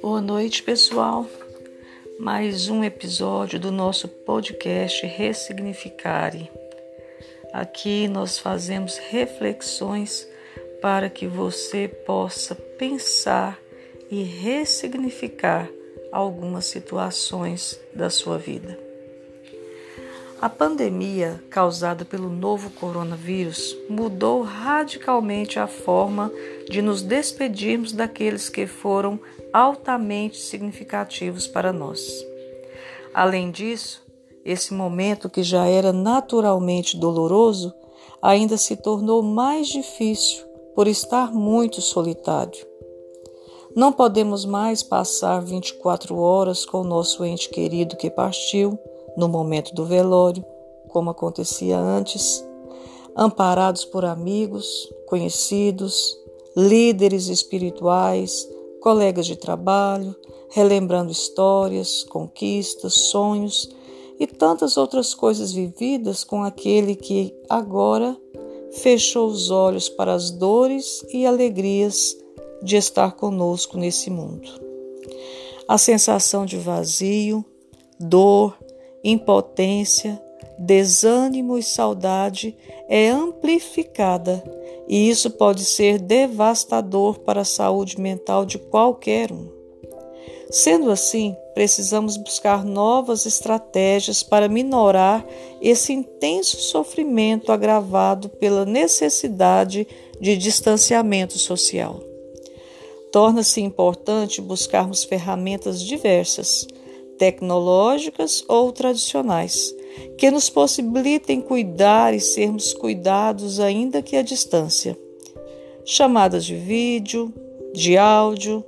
Boa noite, pessoal. Mais um episódio do nosso podcast Ressignificare. Aqui nós fazemos reflexões para que você possa pensar e ressignificar algumas situações da sua vida. A pandemia causada pelo novo coronavírus mudou radicalmente a forma de nos despedirmos daqueles que foram altamente significativos para nós. Além disso, esse momento que já era naturalmente doloroso ainda se tornou mais difícil por estar muito solitário. Não podemos mais passar 24 horas com o nosso ente querido que partiu no momento do velório, como acontecia antes, amparados por amigos, conhecidos, líderes espirituais, colegas de trabalho, relembrando histórias, conquistas, sonhos e tantas outras coisas vividas com aquele que agora fechou os olhos para as dores e alegrias de estar conosco nesse mundo. A sensação de vazio, dor, impotência, desânimo e saudade é amplificada, e isso pode ser devastador para a saúde mental de qualquer um. Sendo assim, precisamos buscar novas estratégias para minorar esse intenso sofrimento agravado pela necessidade de distanciamento social. Torna-se importante buscarmos ferramentas diversas tecnológicas ou tradicionais, que nos possibilitem cuidar e sermos cuidados ainda que à distância. Chamadas de vídeo, de áudio,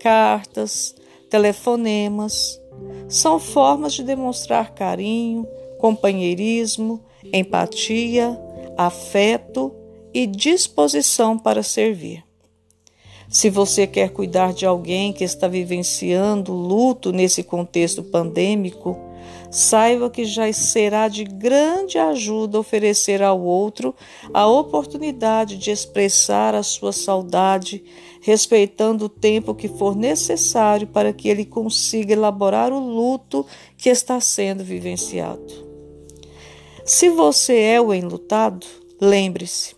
cartas, telefonemas são formas de demonstrar carinho, companheirismo, empatia, afeto e disposição para servir. Se você quer cuidar de alguém que está vivenciando luto nesse contexto pandêmico, saiba que já será de grande ajuda oferecer ao outro a oportunidade de expressar a sua saudade, respeitando o tempo que for necessário para que ele consiga elaborar o luto que está sendo vivenciado. Se você é o enlutado, lembre-se: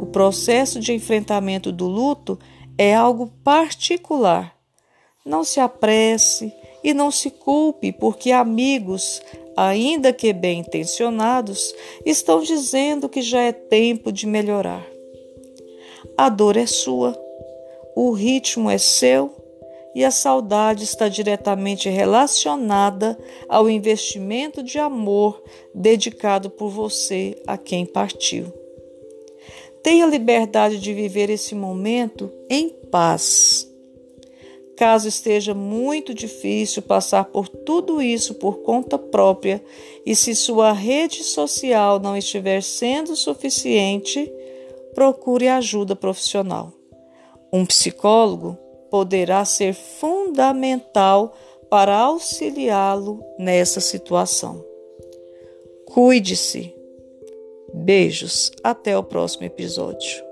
o processo de enfrentamento do luto é algo particular. Não se apresse e não se culpe, porque amigos, ainda que bem intencionados, estão dizendo que já é tempo de melhorar. A dor é sua, o ritmo é seu e a saudade está diretamente relacionada ao investimento de amor dedicado por você a quem partiu. Tenha liberdade de viver esse momento em paz. Caso esteja muito difícil passar por tudo isso por conta própria e se sua rede social não estiver sendo suficiente, procure ajuda profissional. Um psicólogo poderá ser fundamental para auxiliá-lo nessa situação. Cuide-se Beijos, até o próximo episódio.